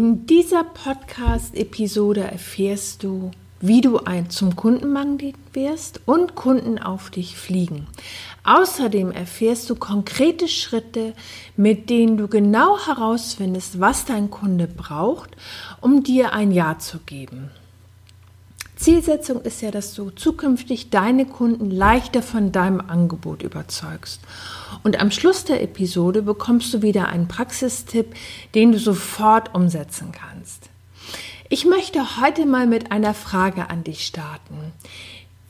In dieser Podcast-Episode erfährst du, wie du ein zum Kundenmagnet wirst und Kunden auf dich fliegen. Außerdem erfährst du konkrete Schritte, mit denen du genau herausfindest, was dein Kunde braucht, um dir ein Ja zu geben. Zielsetzung ist ja, dass du zukünftig deine Kunden leichter von deinem Angebot überzeugst. Und am Schluss der Episode bekommst du wieder einen Praxistipp, den du sofort umsetzen kannst. Ich möchte heute mal mit einer Frage an dich starten.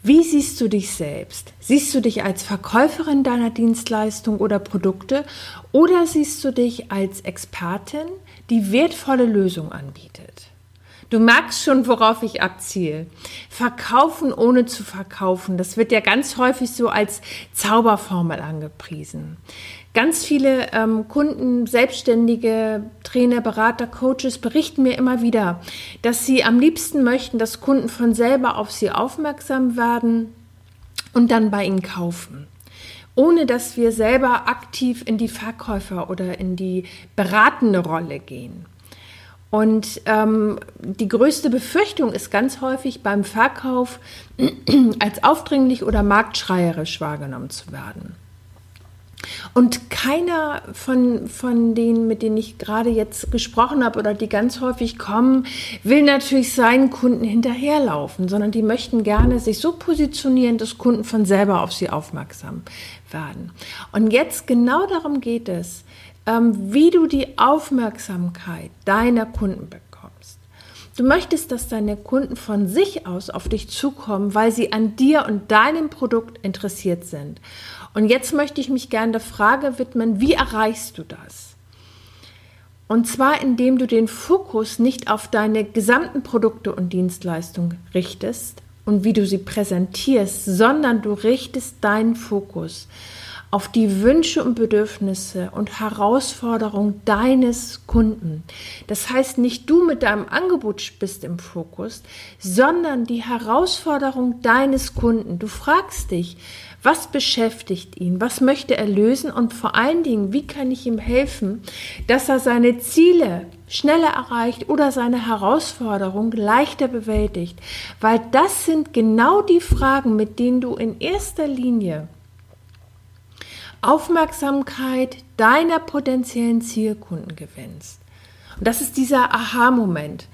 Wie siehst du dich selbst? Siehst du dich als Verkäuferin deiner Dienstleistung oder Produkte oder siehst du dich als Expertin, die wertvolle Lösungen anbietet? Du merkst schon, worauf ich abziele. Verkaufen ohne zu verkaufen, das wird ja ganz häufig so als Zauberformel angepriesen. Ganz viele ähm, Kunden, Selbstständige, Trainer, Berater, Coaches berichten mir immer wieder, dass sie am liebsten möchten, dass Kunden von selber auf sie aufmerksam werden und dann bei ihnen kaufen ohne dass wir selber aktiv in die Verkäufer oder in die beratende Rolle gehen. Und ähm, die größte Befürchtung ist ganz häufig beim Verkauf als aufdringlich oder marktschreierisch wahrgenommen zu werden. Und keiner von, von denen, mit denen ich gerade jetzt gesprochen habe oder die ganz häufig kommen, will natürlich seinen Kunden hinterherlaufen, sondern die möchten gerne sich so positionieren, dass Kunden von selber auf sie aufmerksam werden. Und jetzt genau darum geht es, ähm, wie du die Aufmerksamkeit deiner Kunden bekommst. Du möchtest, dass deine Kunden von sich aus auf dich zukommen, weil sie an dir und deinem Produkt interessiert sind. Und jetzt möchte ich mich gerne der Frage widmen, wie erreichst du das? Und zwar indem du den Fokus nicht auf deine gesamten Produkte und Dienstleistungen richtest und wie du sie präsentierst, sondern du richtest deinen Fokus auf die Wünsche und Bedürfnisse und Herausforderungen deines Kunden. Das heißt, nicht du mit deinem Angebot bist im Fokus, sondern die Herausforderung deines Kunden. Du fragst dich, was beschäftigt ihn? Was möchte er lösen? Und vor allen Dingen, wie kann ich ihm helfen, dass er seine Ziele schneller erreicht oder seine Herausforderung leichter bewältigt? Weil das sind genau die Fragen, mit denen du in erster Linie Aufmerksamkeit deiner potenziellen Zielkunden gewinnst. Und das ist dieser Aha-Moment.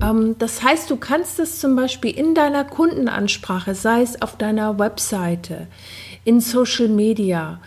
Ähm, das heißt, du kannst es zum Beispiel in deiner Kundenansprache, sei es auf deiner Webseite, in Social Media,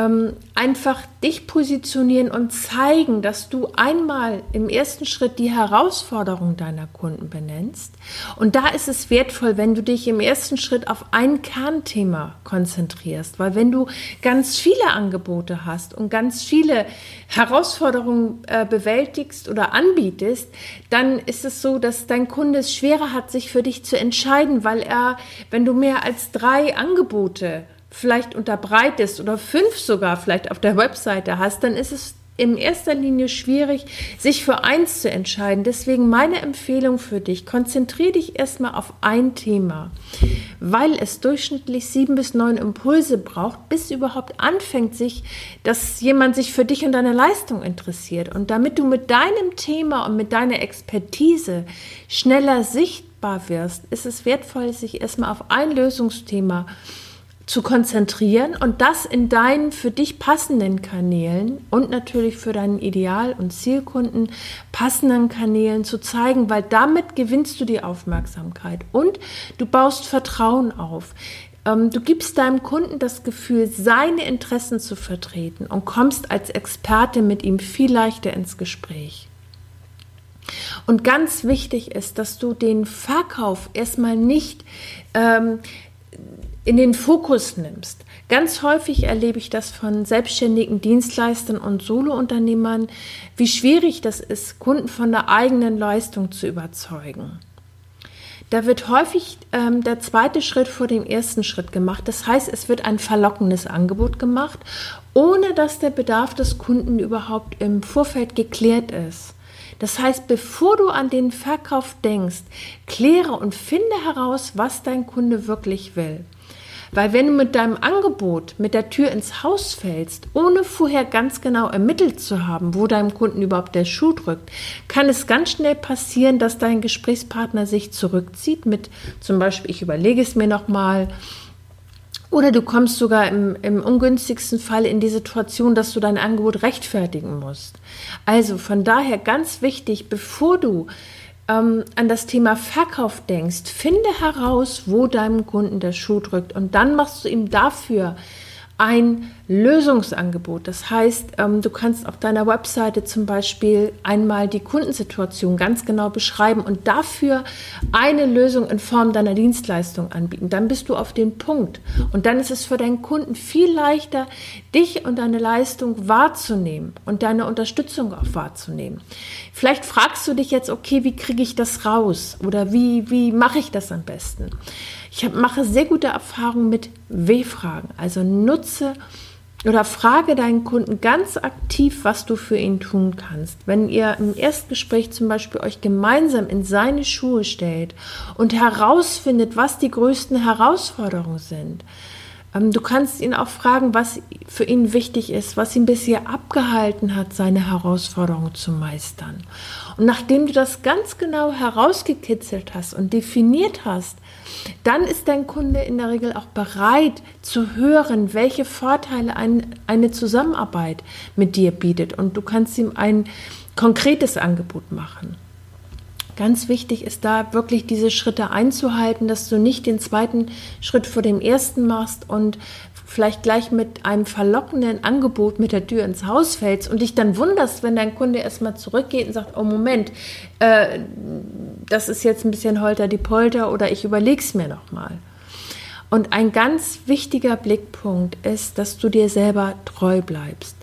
ähm, einfach dich positionieren und zeigen, dass du einmal im ersten Schritt die Herausforderung deiner Kunden benennst. Und da ist es wertvoll, wenn du dich im ersten Schritt auf ein Kernthema konzentrierst, weil wenn du ganz viele Angebote hast und ganz viele Herausforderungen äh, bewältigst oder anbietest, dann ist es so, dass dein Kunde es schwerer hat, sich für dich zu entscheiden, weil er, wenn du mehr als drei Angebote vielleicht unterbreitest oder fünf sogar vielleicht auf der Webseite hast, dann ist es in erster Linie schwierig, sich für eins zu entscheiden. Deswegen meine Empfehlung für dich, konzentriere dich erstmal auf ein Thema, weil es durchschnittlich sieben bis neun Impulse braucht, bis überhaupt anfängt sich, dass jemand sich für dich und deine Leistung interessiert. Und damit du mit deinem Thema und mit deiner Expertise schneller sichtbar wirst, ist es wertvoll, sich erstmal auf ein Lösungsthema zu zu konzentrieren und das in deinen für dich passenden Kanälen und natürlich für deinen Ideal- und Zielkunden passenden Kanälen zu zeigen, weil damit gewinnst du die Aufmerksamkeit und du baust Vertrauen auf. Ähm, du gibst deinem Kunden das Gefühl, seine Interessen zu vertreten und kommst als Experte mit ihm viel leichter ins Gespräch. Und ganz wichtig ist, dass du den Verkauf erstmal nicht ähm, in den Fokus nimmst. Ganz häufig erlebe ich das von selbstständigen Dienstleistern und Solounternehmern, wie schwierig das ist, Kunden von der eigenen Leistung zu überzeugen. Da wird häufig ähm, der zweite Schritt vor dem ersten Schritt gemacht. Das heißt, es wird ein verlockendes Angebot gemacht, ohne dass der Bedarf des Kunden überhaupt im Vorfeld geklärt ist. Das heißt, bevor du an den Verkauf denkst, kläre und finde heraus, was dein Kunde wirklich will. Weil wenn du mit deinem Angebot mit der Tür ins Haus fällst, ohne vorher ganz genau ermittelt zu haben, wo deinem Kunden überhaupt der Schuh drückt, kann es ganz schnell passieren, dass dein Gesprächspartner sich zurückzieht mit zum Beispiel, ich überlege es mir nochmal, oder du kommst sogar im, im, ungünstigsten Fall in die Situation, dass du dein Angebot rechtfertigen musst. Also von daher ganz wichtig, bevor du ähm, an das Thema Verkauf denkst, finde heraus, wo deinem Kunden der Schuh drückt. Und dann machst du ihm dafür ein Lösungsangebot. Das heißt, ähm, du kannst auf deiner Webseite zum Beispiel einmal die Kundensituation ganz genau beschreiben und dafür eine Lösung in Form deiner Dienstleistung anbieten. Dann bist du auf den Punkt und dann ist es für deinen Kunden viel leichter, dich und deine Leistung wahrzunehmen und deine Unterstützung auch wahrzunehmen. Vielleicht fragst du dich jetzt, okay, wie kriege ich das raus oder wie, wie mache ich das am besten? Ich hab, mache sehr gute Erfahrungen mit W-Fragen. Also nutze oder frage deinen Kunden ganz aktiv, was du für ihn tun kannst. Wenn ihr im Erstgespräch zum Beispiel euch gemeinsam in seine Schuhe stellt und herausfindet, was die größten Herausforderungen sind, ähm, Du kannst ihn auch fragen, was für ihn wichtig ist, was ihn bisher abgehalten hat, seine Herausforderungen zu meistern. Und nachdem du das ganz genau herausgekitzelt hast und definiert hast, dann ist dein Kunde in der Regel auch bereit zu hören, welche Vorteile ein, eine Zusammenarbeit mit dir bietet. Und du kannst ihm ein konkretes Angebot machen. Ganz wichtig ist da wirklich diese Schritte einzuhalten, dass du nicht den zweiten Schritt vor dem ersten machst und vielleicht gleich mit einem verlockenden Angebot mit der Tür ins Haus fällst und dich dann wunderst, wenn dein Kunde erstmal zurückgeht und sagt, oh Moment, äh, das ist jetzt ein bisschen holter die Polter oder ich überlege es mir nochmal. Und ein ganz wichtiger Blickpunkt ist, dass du dir selber treu bleibst.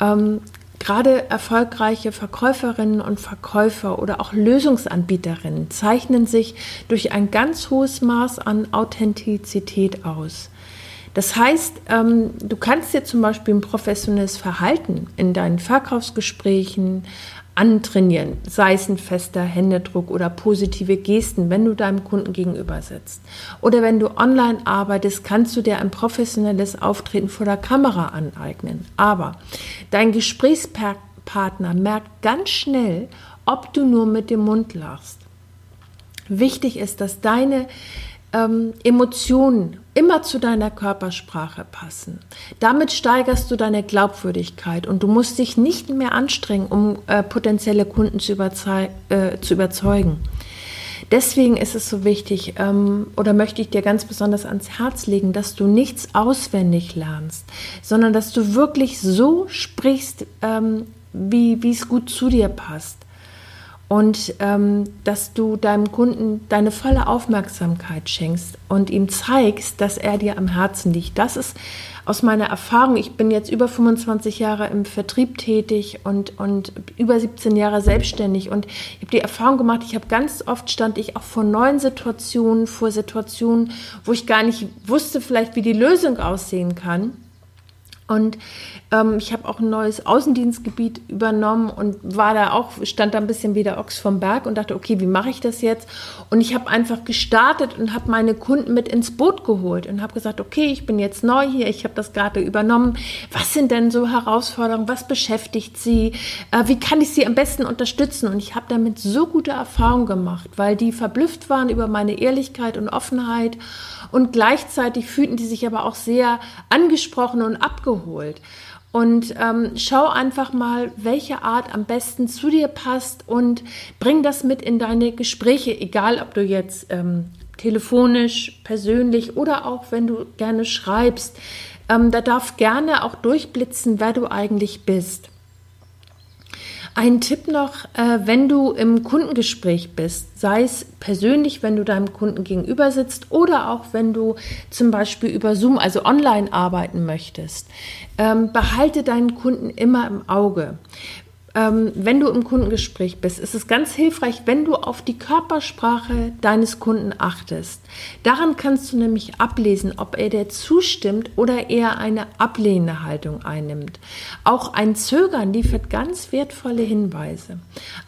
Ähm, Gerade erfolgreiche Verkäuferinnen und Verkäufer oder auch Lösungsanbieterinnen zeichnen sich durch ein ganz hohes Maß an Authentizität aus. Das heißt, ähm, du kannst dir zum Beispiel ein professionelles Verhalten in deinen Verkaufsgesprächen antrainieren, sei es ein fester Händedruck oder positive Gesten, wenn du deinem Kunden gegenüber sitzt. Oder wenn du online arbeitest, kannst du dir ein professionelles Auftreten vor der Kamera aneignen. Aber dein Gesprächspartner merkt ganz schnell, ob du nur mit dem Mund lachst. Wichtig ist, dass deine ähm, Emotionen immer zu deiner Körpersprache passen. Damit steigerst du deine Glaubwürdigkeit und du musst dich nicht mehr anstrengen, um äh, potenzielle Kunden zu, äh, zu, überzeugen. Deswegen ist es so wichtig ähm, oder möchte ich dir ganz besonders ans Herz legen, dass du nichts auswendig lernst, sondern dass du wirklich so sprichst, ähm, wie es gut zu dir passt und ähm, dass du deinem Kunden deine volle Aufmerksamkeit schenkst und ihm zeigst, dass er dir am Herzen liegt. Das ist aus meiner Erfahrung, ich bin jetzt über 25 Jahre im Vertrieb tätig und, und über 17 Jahre selbstständig und ich habe die Erfahrung gemacht, ich habe ganz oft stand ich auch vor neuen Situationen, vor Situationen, wo ich gar nicht wusste vielleicht, wie die Lösung aussehen kann. Und ähm, ich habe auch ein neues Außendienstgebiet übernommen und war da auch, stand da ein bisschen wie der Ochs vom Berg und dachte, okay, wie mache ich das jetzt? Und ich habe einfach gestartet und habe meine Kunden mit ins Boot geholt und habe gesagt, okay, ich bin jetzt neu hier, ich habe das gerade übernommen. Was sind denn so Herausforderungen? Was beschäftigt sie? Äh, wie kann ich sie am besten unterstützen? Und ich habe damit so gute Erfahrungen gemacht, weil die verblüfft waren über meine Ehrlichkeit und Offenheit und gleichzeitig fühlten die sich aber auch sehr angesprochen und abgeholt. Und ähm, schau einfach mal, welche Art am besten zu dir passt und bring das mit in deine Gespräche, egal ob du jetzt ähm, telefonisch, persönlich oder auch wenn du gerne schreibst. Ähm, da darf gerne auch durchblitzen, wer du eigentlich bist. Ein Tipp noch, äh, wenn du im Kundengespräch bist, sei es persönlich, wenn du deinem Kunden gegenüber sitzt oder auch wenn du zum Beispiel über Zoom, also online arbeiten möchtest, ähm, behalte deinen Kunden immer im Auge ähm, wenn du im Kundengespräch bist, ist es ganz hilfreich, wenn du auf die Körpersprache deines Kunden achtest. Daran kannst du nämlich ablesen, ob er dir zustimmt oder eher eine ablehnende Haltung einnimmt. Auch ein Zögern liefert ganz wertvolle Hinweise.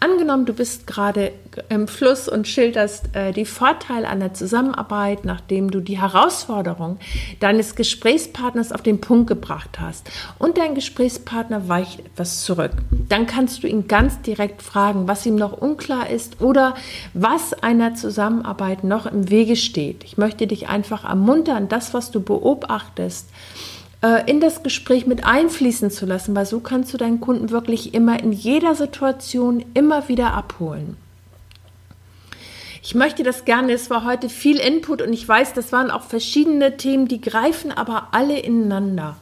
Angenommen, du bist gerade im Fluss und schilderst äh, die Vorteile einer Zusammenarbeit, nachdem du die Herausforderung deines Gesprächspartners auf den Punkt gebracht hast und dein Gesprächspartner weicht etwas zurück. Dann kannst du ihn ganz direkt fragen, was ihm noch unklar ist oder was einer Zusammenarbeit noch im Wege steht. Ich möchte dich einfach ermuntern, das, was du beobachtest, äh, in das Gespräch mit einfließen zu lassen, weil so kannst du deinen Kunden wirklich immer in jeder Situation immer wieder abholen. Ich möchte das gerne, es war heute viel Input und ich weiß, das waren auch verschiedene Themen, die greifen aber alle ineinander.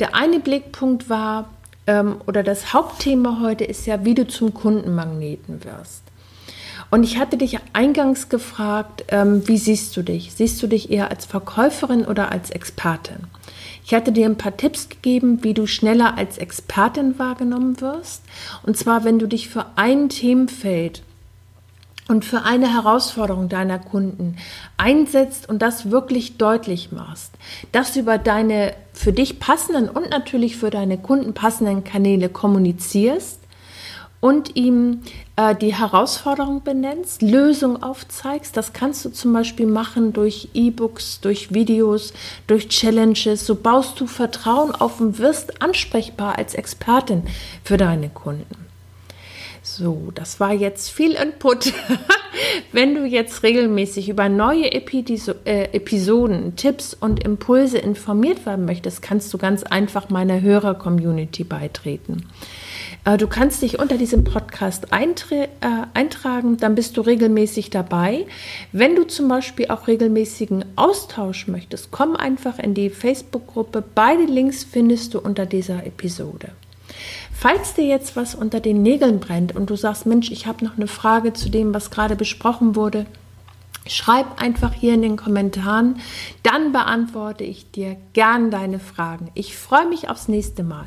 Der eine Blickpunkt war, ähm, oder das Hauptthema heute ist ja, wie du zum Kundenmagneten wirst. Und ich hatte dich eingangs gefragt, ähm, wie siehst du dich? Siehst du dich eher als Verkäuferin oder als Expertin? Ich hatte dir ein paar Tipps gegeben, wie du schneller als Expertin wahrgenommen wirst. Und zwar, wenn du dich für ein Themenfeld und für eine Herausforderung deiner Kunden einsetzt und das wirklich deutlich machst, dass du über deine für dich passenden und natürlich für deine Kunden passenden Kanäle kommunizierst und ihm äh, die Herausforderung benennst, Lösung aufzeigst. Das kannst du zum Beispiel machen durch E-Books, durch Videos, durch Challenges. So baust du Vertrauen auf und wirst ansprechbar als Expertin für deine Kunden. So, das war jetzt viel Input. Wenn du jetzt regelmäßig über neue Episo äh, Episoden, Tipps und Impulse informiert werden möchtest, kannst du ganz einfach meiner Hörer-Community beitreten. Äh, du kannst dich unter diesem Podcast äh, eintragen, dann bist du regelmäßig dabei. Wenn du zum Beispiel auch regelmäßigen Austausch möchtest, komm einfach in die Facebook-Gruppe. Beide Links findest du unter dieser Episode. Falls dir jetzt was unter den Nägeln brennt und du sagst, Mensch, ich habe noch eine Frage zu dem, was gerade besprochen wurde, schreib einfach hier in den Kommentaren, dann beantworte ich dir gern deine Fragen. Ich freue mich aufs nächste Mal.